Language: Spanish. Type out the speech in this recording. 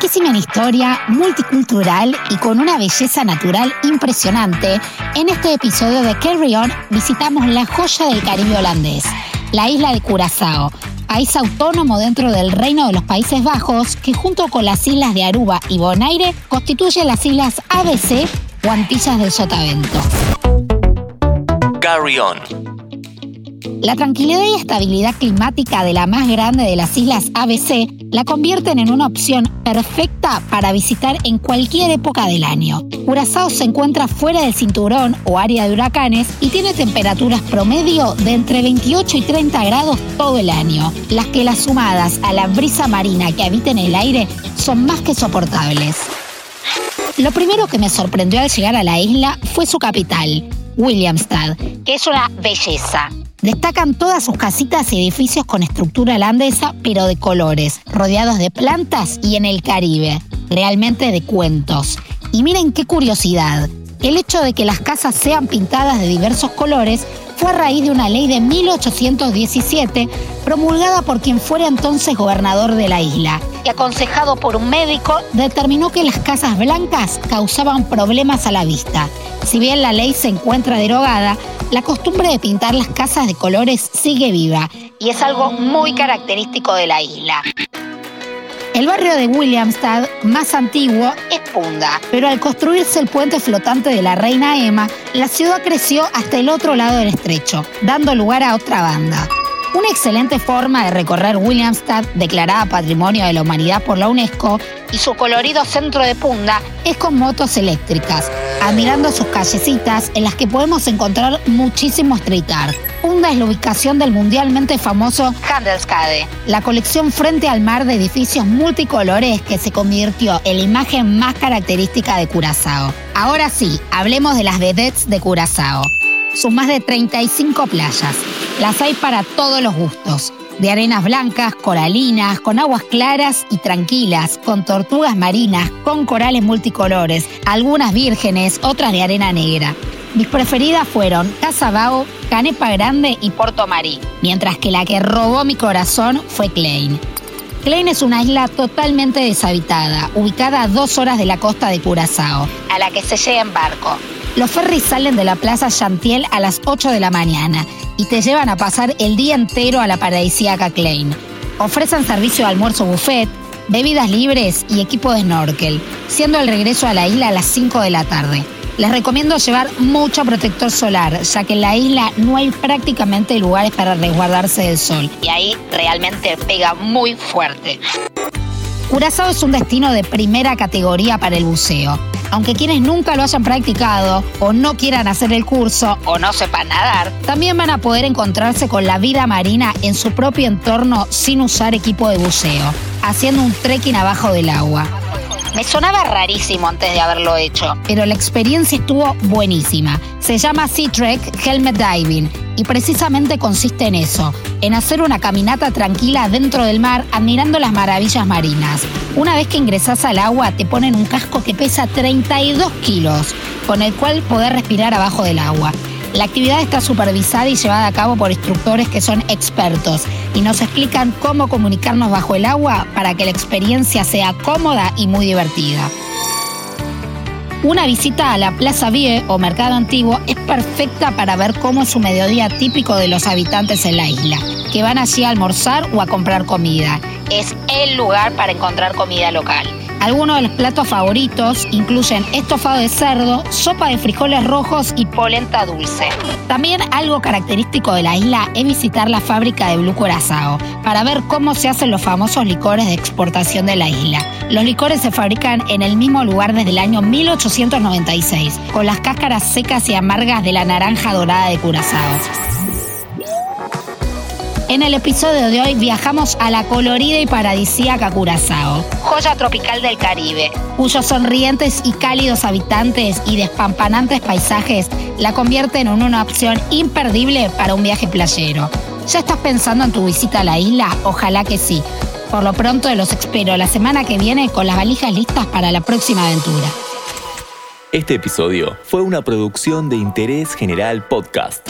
riquísima en historia, multicultural y con una belleza natural impresionante, en este episodio de Carry On visitamos la joya del Caribe holandés, la isla de Curazao, país autónomo dentro del Reino de los Países Bajos que junto con las islas de Aruba y Bonaire constituye las islas ABC o Antillas del Sotavento. Carry On la tranquilidad y estabilidad climática de la más grande de las islas ABC la convierten en una opción perfecta para visitar en cualquier época del año. Curazao se encuentra fuera del cinturón o área de huracanes y tiene temperaturas promedio de entre 28 y 30 grados todo el año, las que las sumadas a la brisa marina que habita en el aire son más que soportables. Lo primero que me sorprendió al llegar a la isla fue su capital, Williamstad, que es una belleza. Destacan todas sus casitas y edificios con estructura holandesa, pero de colores, rodeados de plantas y en el Caribe, realmente de cuentos. Y miren qué curiosidad, el hecho de que las casas sean pintadas de diversos colores fue a raíz de una ley de 1817 promulgada por quien fuera entonces gobernador de la isla y aconsejado por un médico determinó que las casas blancas causaban problemas a la vista. Si bien la ley se encuentra derogada, la costumbre de pintar las casas de colores sigue viva y es algo muy característico de la isla. El barrio de Williamstad, más antiguo, es Punda, pero al construirse el puente flotante de la Reina Emma, la ciudad creció hasta el otro lado del estrecho, dando lugar a otra banda. Una excelente forma de recorrer Williamstad, declarada Patrimonio de la Humanidad por la UNESCO, y su colorido centro de Punda es con motos eléctricas, admirando sus callecitas en las que podemos encontrar muchísimo street art. Punda es la ubicación del mundialmente famoso Handelskade, la colección frente al mar de edificios multicolores que se convirtió en la imagen más característica de Curazao. Ahora sí, hablemos de las vedettes de Curazao. Sus más de 35 playas. Las hay para todos los gustos de arenas blancas, coralinas, con aguas claras y tranquilas, con tortugas marinas, con corales multicolores, algunas vírgenes, otras de arena negra. Mis preferidas fueron Casabao, Canepa Grande y Porto Marí, mientras que la que robó mi corazón fue Klein. Klein es una isla totalmente deshabitada, ubicada a dos horas de la costa de Curazao, a la que se llega en barco. Los ferries salen de la Plaza Chantiel a las 8 de la mañana y te llevan a pasar el día entero a la paradisíaca Klein. Ofrecen servicio de almuerzo buffet, bebidas libres y equipo de snorkel, siendo el regreso a la isla a las 5 de la tarde. Les recomiendo llevar mucho protector solar, ya que en la isla no hay prácticamente lugares para resguardarse del sol y ahí realmente pega muy fuerte. Curazao es un destino de primera categoría para el buceo aunque quienes nunca lo hayan practicado o no quieran hacer el curso o no sepan nadar, también van a poder encontrarse con la vida marina en su propio entorno sin usar equipo de buceo, haciendo un trekking abajo del agua. Me sonaba rarísimo antes de haberlo hecho, pero la experiencia estuvo buenísima. Se llama Sea Trek Helmet Diving y precisamente consiste en eso, en hacer una caminata tranquila dentro del mar admirando las maravillas marinas. Una vez que ingresas al agua te ponen un casco que pesa 32 kilos, con el cual poder respirar abajo del agua. La actividad está supervisada y llevada a cabo por instructores que son expertos y nos explican cómo comunicarnos bajo el agua para que la experiencia sea cómoda y muy divertida. Una visita a la Plaza Vie o Mercado Antiguo es perfecta para ver cómo es un mediodía típico de los habitantes en la isla, que van allí a almorzar o a comprar comida. Es el lugar para encontrar comida local. Algunos de los platos favoritos incluyen estofado de cerdo, sopa de frijoles rojos y polenta dulce. También algo característico de la isla es visitar la fábrica de Blue Curazao para ver cómo se hacen los famosos licores de exportación de la isla. Los licores se fabrican en el mismo lugar desde el año 1896, con las cáscaras secas y amargas de la naranja dorada de Curazao. En el episodio de hoy viajamos a la colorida y paradisíaca Curazao, joya tropical del Caribe, cuyos sonrientes y cálidos habitantes y despampanantes paisajes la convierten en una opción imperdible para un viaje playero. ¿Ya estás pensando en tu visita a la isla? Ojalá que sí. Por lo pronto los espero la semana que viene con las valijas listas para la próxima aventura. Este episodio fue una producción de Interés General Podcast